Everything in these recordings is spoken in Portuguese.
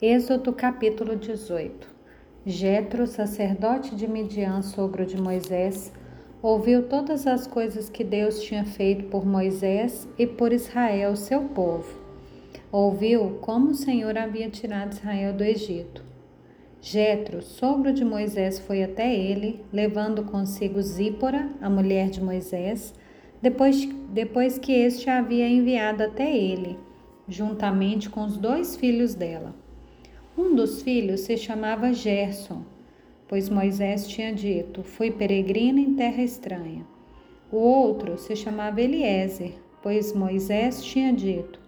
Êxodo capítulo 18 Jetro, sacerdote de Midian, sogro de Moisés, ouviu todas as coisas que Deus tinha feito por Moisés e por Israel, seu povo. Ouviu como o Senhor havia tirado Israel do Egito. Jetro, sogro de Moisés, foi até ele, levando consigo Zípora, a mulher de Moisés, depois, depois que este a havia enviado até ele, juntamente com os dois filhos dela. Um dos filhos se chamava Gerson, pois Moisés tinha dito: Fui peregrino em terra estranha. O outro se chamava Eliezer, pois Moisés tinha dito: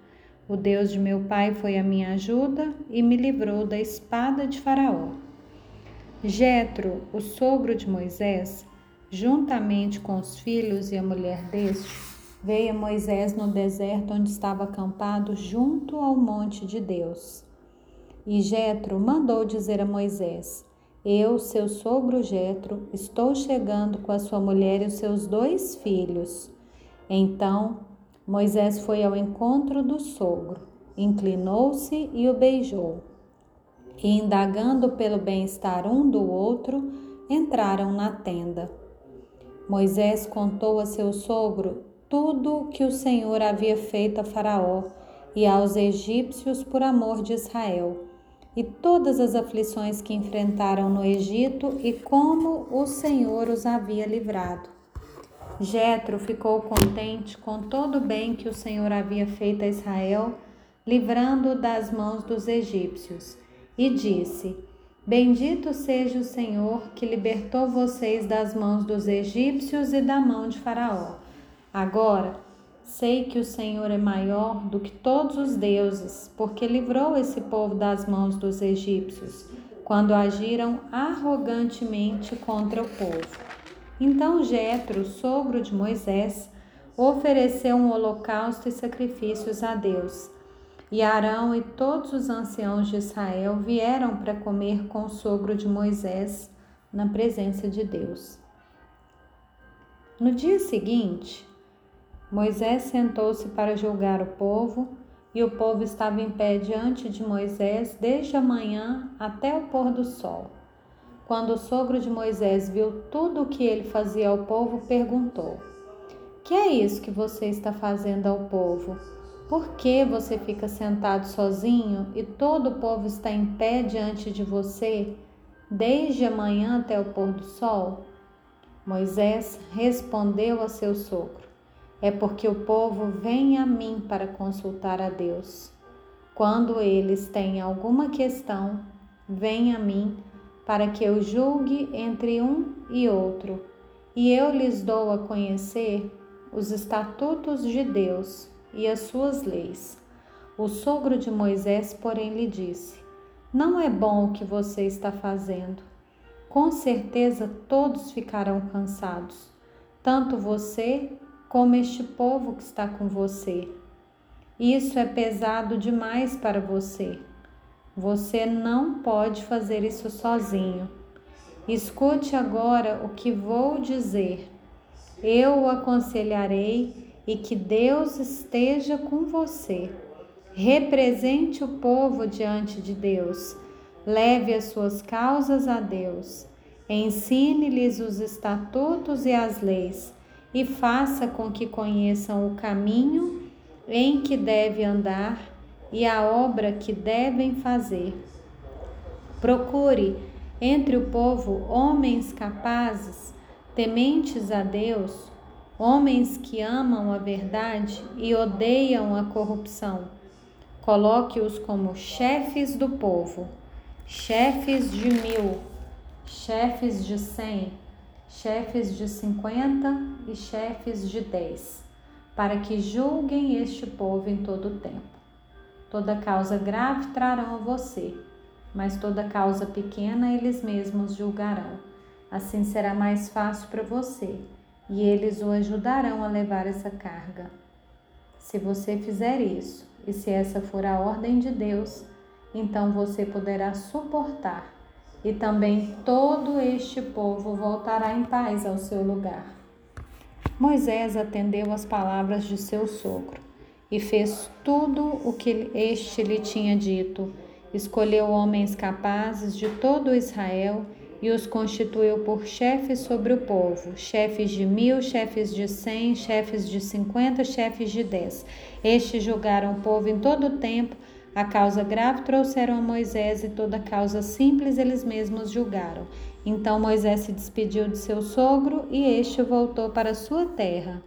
O Deus de meu pai foi a minha ajuda e me livrou da espada de Faraó. Jetro, o sogro de Moisés, juntamente com os filhos e a mulher deste, veio a Moisés no deserto onde estava acampado junto ao monte de Deus. E Jetro mandou dizer a Moisés: Eu, seu sogro Jetro, estou chegando com a sua mulher e os seus dois filhos. Então Moisés foi ao encontro do sogro, inclinou-se e o beijou. E indagando pelo bem-estar um do outro, entraram na tenda. Moisés contou a seu sogro tudo o que o Senhor havia feito a Faraó e aos egípcios por amor de Israel e todas as aflições que enfrentaram no Egito e como o Senhor os havia livrado. Jetro ficou contente com todo o bem que o Senhor havia feito a Israel, livrando-o das mãos dos egípcios, e disse: Bendito seja o Senhor que libertou vocês das mãos dos egípcios e da mão de Faraó. Agora, Sei que o Senhor é maior do que todos os deuses, porque livrou esse povo das mãos dos egípcios, quando agiram arrogantemente contra o povo. Então Jetro, sogro de Moisés, ofereceu um holocausto e sacrifícios a Deus. E Arão e todos os anciãos de Israel vieram para comer com o sogro de Moisés na presença de Deus. No dia seguinte, Moisés sentou-se para julgar o povo, e o povo estava em pé diante de Moisés desde a manhã até o pôr do sol. Quando o sogro de Moisés viu tudo o que ele fazia ao povo, perguntou: Que é isso que você está fazendo ao povo? Por que você fica sentado sozinho e todo o povo está em pé diante de você, desde a manhã até o pôr do sol? Moisés respondeu a seu sogro: é porque o povo vem a mim para consultar a Deus. Quando eles têm alguma questão, vem a mim para que eu julgue entre um e outro, e eu lhes dou a conhecer os estatutos de Deus e as suas leis. O sogro de Moisés, porém, lhe disse: Não é bom o que você está fazendo. Com certeza todos ficarão cansados, tanto você como este povo que está com você. Isso é pesado demais para você. Você não pode fazer isso sozinho. Escute agora o que vou dizer. Eu o aconselharei e que Deus esteja com você. Represente o povo diante de Deus. Leve as suas causas a Deus. Ensine-lhes os estatutos e as leis e faça com que conheçam o caminho em que deve andar e a obra que devem fazer. Procure entre o povo homens capazes, tementes a Deus, homens que amam a verdade e odeiam a corrupção. Coloque-os como chefes do povo, chefes de mil, chefes de cem chefes de cinquenta e chefes de dez, para que julguem este povo em todo o tempo. Toda causa grave trarão a você, mas toda causa pequena eles mesmos julgarão. Assim será mais fácil para você, e eles o ajudarão a levar essa carga. Se você fizer isso, e se essa for a ordem de Deus, então você poderá suportar e também todo este povo voltará em paz ao seu lugar. Moisés atendeu às palavras de seu sogro e fez tudo o que este lhe tinha dito, Escolheu homens capazes de todo Israel e os constituiu por chefes sobre o povo, chefes de mil, chefes de cem, chefes de cinquenta, chefes de dez. Estes julgaram o povo em todo o tempo, a causa grave trouxeram a Moisés e toda causa simples eles mesmos julgaram. Então Moisés se despediu de seu sogro e este voltou para sua terra.